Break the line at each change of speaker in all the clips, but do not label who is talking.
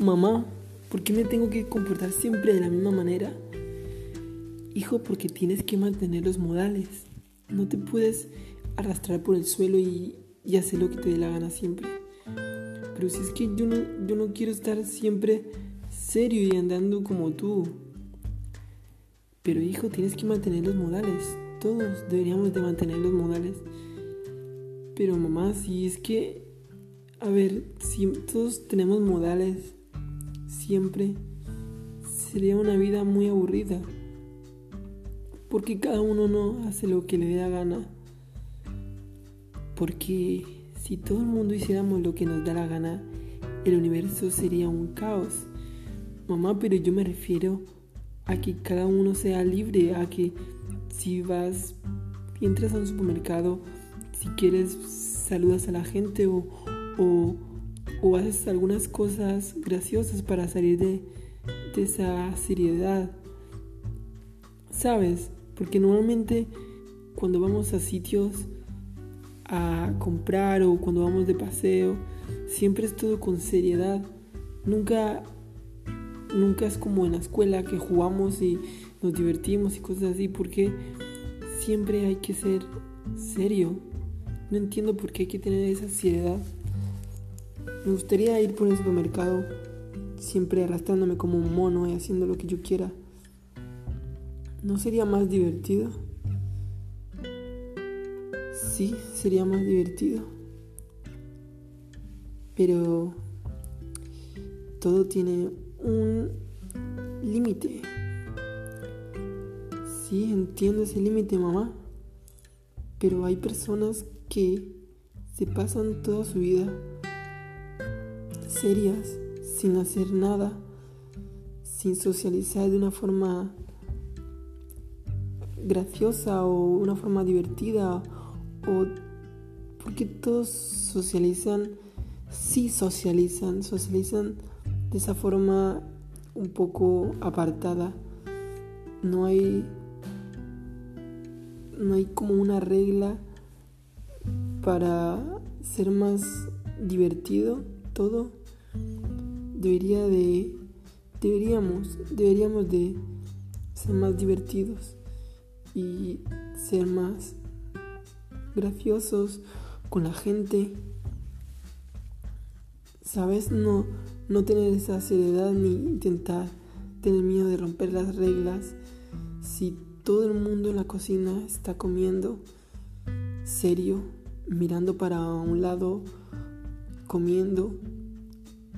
Mamá, ¿por qué me tengo que comportar siempre de la misma manera? Hijo, porque tienes que mantener los modales. No te puedes arrastrar por el suelo y, hacer lo que te dé la gana siempre. Pero si es que yo no, yo no quiero estar siempre serio y andando como tú. Pero hijo, tienes que mantener los modales. Todos deberíamos de mantener los modales. Pero mamá, si es que, a ver, si todos tenemos modales siempre, sería una vida muy aburrida. Porque cada uno no hace lo que le da gana. Porque si todo el mundo hiciéramos lo que nos da la gana, el universo sería un caos. Mamá, pero yo me refiero a que cada uno sea libre, a que si vas, entras a un supermercado, si quieres saludas a la gente o, o, haces algunas cosas graciosas para salir de, de esa seriedad. ¿Sabes? Porque normalmente cuando vamos a sitios a comprar o cuando vamos de paseo, siempre es todo con seriedad. Nunca nunca es como en la escuela que jugamos y nos divertimos y cosas así, porque siempre hay que ser serio. No entiendo por qué hay que tener esa seriedad. Me gustaría ir por el supermercado siempre arrastrándome como un mono y haciendo lo que yo quiera. ¿No sería más divertido? Sí, sería más divertido. Pero todo tiene un límite. Sí, entiendo ese límite, mamá. Pero hay personas que se pasan toda su vida serias, sin hacer nada, sin socializar de una forma graciosa o una forma divertida o porque todos socializan, sí socializan, socializan de esa forma un poco apartada. No hay no hay como una regla para ser más divertido todo. Debería de deberíamos deberíamos de ser más divertidos y ser más graciosos con la gente. ¿Sabes? No no tener esa seriedad ni intentar tener miedo de romper las reglas. Si todo el mundo en la cocina está comiendo serio, mirando para un lado, comiendo,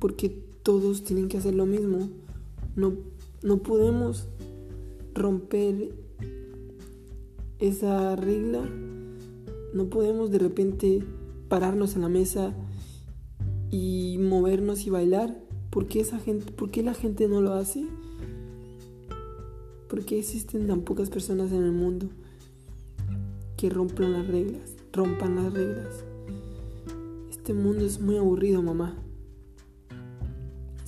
porque todos tienen que hacer lo mismo. No, no podemos romper esa regla. No podemos de repente pararnos en la mesa y movernos y bailar. ¿Por qué, esa gente, ¿Por qué la gente no lo hace? ¿Por qué existen tan pocas personas en el mundo que rompan las reglas? Rompan las reglas. Este mundo es muy aburrido, mamá.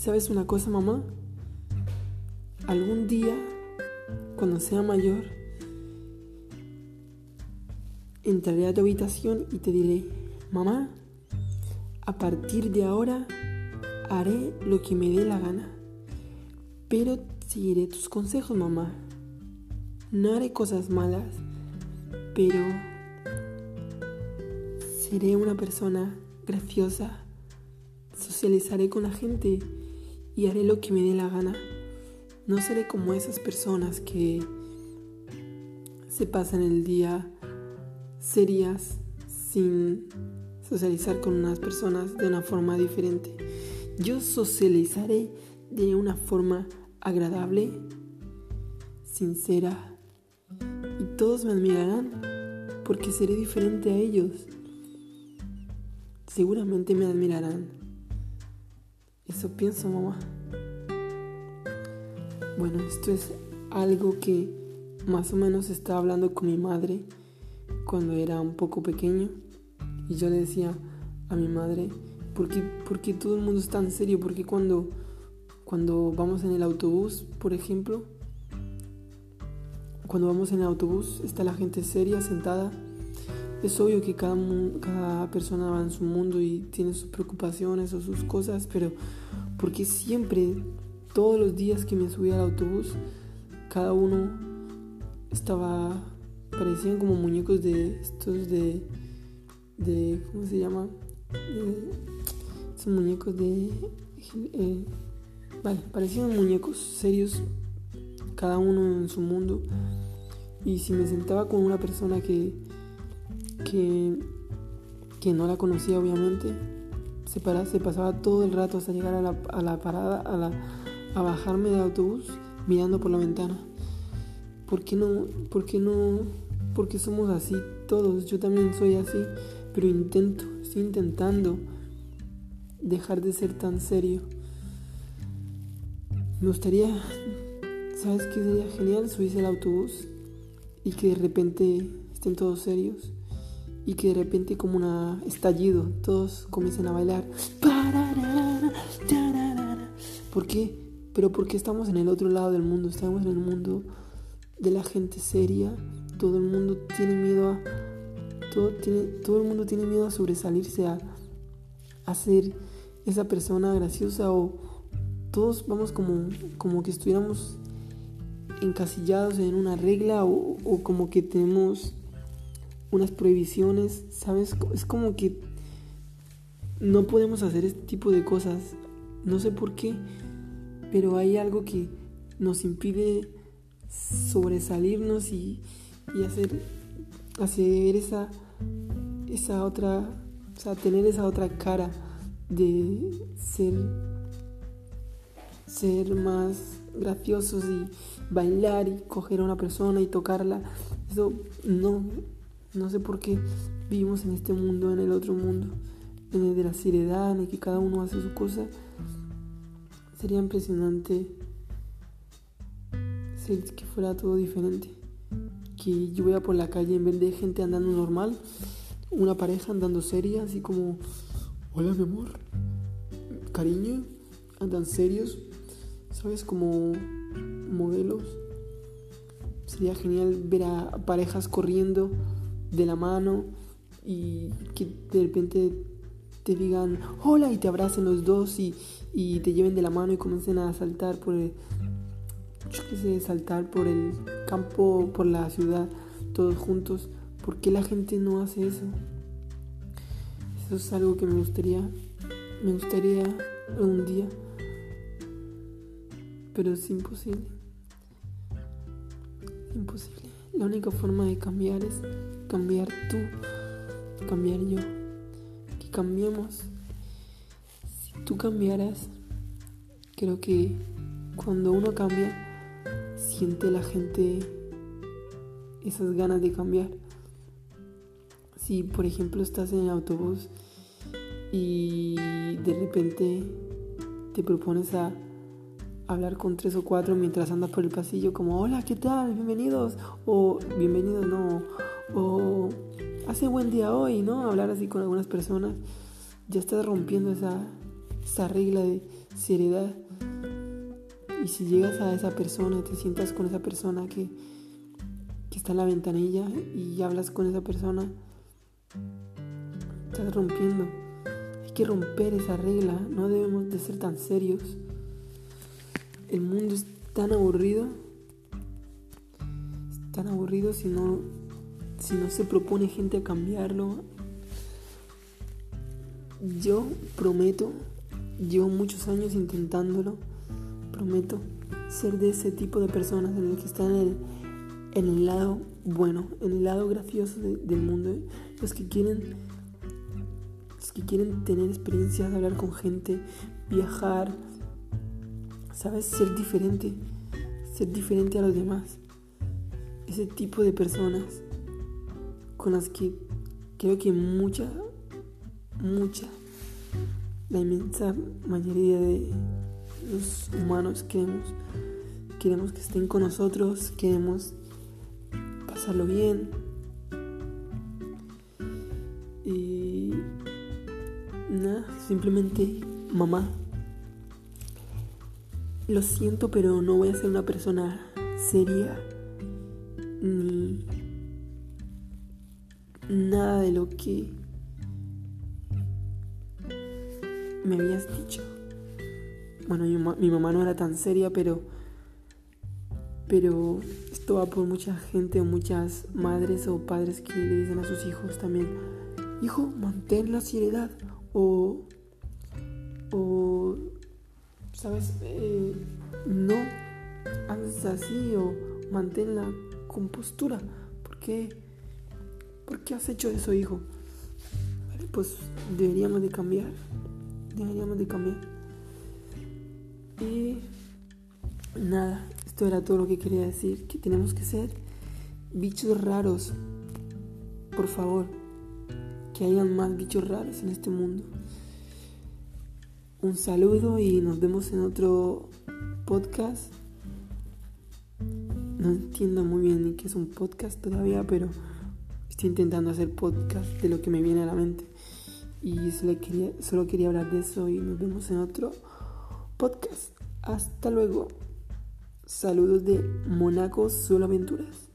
¿Sabes una cosa, mamá? Algún día, cuando sea mayor, entraré a tu habitación y te diré, mamá, a partir de ahora haré lo que me dé la gana. Pero seguiré tus consejos, mamá. No haré cosas malas, pero seré una persona graciosa. Socializaré con la gente y haré lo que me dé la gana. No seré como esas personas que se pasan el día serias sin socializar con unas personas de una forma diferente. Yo socializaré de una forma agradable, sincera, y todos me admirarán porque seré diferente a ellos. Seguramente me admirarán. Eso pienso, mamá. Bueno, esto es algo que más o menos estaba hablando con mi madre cuando era un poco pequeño. Y yo le decía a mi madre, ¿por qué, todo el mundo es tan serio? ¿Por qué cuando, cuando vamos en el autobús, por ejemplo, cuando vamos en el autobús está la gente seria, sentada? Es obvio que cada, cada persona va en su mundo y tiene sus preocupaciones o sus cosas, pero Porque siempre, todos los días que me subía al autobús, cada uno estaba, parecían como muñecos de estos de, de ¿cómo se llama? esos muñecos de, eh, vale, parecían muñecos serios, cada uno en su mundo. Y si me sentaba con una persona que, que, que no la conocía obviamente, se, se pasaba todo el rato hasta llegar a la, a la parada, a, la, a bajarme del autobús mirando por la ventana. ¿Por qué no? ¿Por qué no? Porque somos así todos. Yo también soy así, pero intento, estoy intentando dejar de ser tan serio. Me gustaría, ¿sabes qué sería genial? Subirse al autobús y que de repente estén todos serios y que de repente como un estallido todos comiencen a bailar. ¿Por qué? Pero porque estamos en el otro lado del mundo, estamos en el mundo de la gente seria, todo el mundo tiene miedo a todo, tiene, todo el mundo tiene miedo a sobresalirse a, a ser esa persona graciosa o todos vamos como, como que estuviéramos encasillados en una regla o como que tenemos unas prohibiciones, ¿sabes? Es como que no podemos hacer este tipo de cosas. No sé por qué, pero hay algo que nos impide sobresalirnos y, hacer, hacer esa, esa otra, o sea, tener esa otra cara de ser, ser más graciosos y bailar y coger a una persona y tocarla. Eso no, no sé por qué vivimos en este mundo, en el otro mundo, en el de la seriedad, en el que cada uno hace su cosa. Sería impresionante ser que fuera todo diferente. Que yo vaya por la calle en vez de gente andando normal, una pareja andando seria, así como, hola mi amor, cariño, andan serios, ¿sabes? Como modelos. Sería genial ver a parejas corriendo de la mano y que de repente te digan hola y te abracen los dos y, y te lleven de la mano y comiencen a saltar por el, yo qué sé, saltar por el campo, por la ciudad, todos juntos. ¿Por qué la gente no hace eso? Eso es algo que me gustaría, me gustaría un día, pero es imposible. Imposible. La única forma de cambiar es cambiar tú, cambiar yo cambiemos. Si tú cambiaras, creo que cuando uno cambia, siente la gente esas ganas de cambiar. Si por ejemplo estás en el autobús y de repente te propones a hablar con tres o cuatro mientras andas por el pasillo como hola, ¿qué tal? Bienvenidos o bienvenidos no o hace buen día hoy, ¿no? Hablar así con algunas personas, ya estás rompiendo esa, esa regla de seriedad. Y si llegas a esa persona, te sientas con esa persona que, que está en la ventanilla y hablas con esa persona, estás rompiendo. Hay que romper esa regla, no debemos de ser tan serios. El mundo es tan aburrido, es tan aburrido si no si no se propone gente a cambiarlo, yo prometo, llevo muchos años intentándolo, prometo ser de ese tipo de personas en el que están en el, en el lado bueno, en el lado gracioso del mundo, los que quieren los que quieren tener experiencias, hablar con gente, viajar, sabes, ser diferente, ser diferente a los demás. Ese tipo de personas con las que creo que mucha, mucha, la inmensa mayoría de los humanos queremos, queremos que estén con nosotros, queremos pasarlo bien. Y nada, simplemente mamá. Lo siento, pero no voy a ser una persona seria ni nada de lo que me habías dicho. bueno, mi, mamá no era tan seria, pero, pero esto va por mucha gente o muchas madres o padres que le dicen a sus hijos también, hijo, mantén la seriedad o, o ¿sabes? Eh, no hagas así o mantén la compostura. ¿Por qué? ¿Por qué has hecho eso, hijo? pues deberíamos de cambiar. Deberíamos de cambiar. Y nada, esto era todo lo que quería decir. Que tenemos que ser bichos raros. Por favor, que hayan más bichos raros en este mundo. Un saludo y nos vemos en otro podcast. No entiendo muy bien ni qué es un podcast todavía, pero estoy intentando hacer podcast de lo que me viene a la mente. Y solo quería, solo quería hablar de eso y nos vemos en otro podcast. Hasta luego. Saludos de Monaco Solo Aventuras.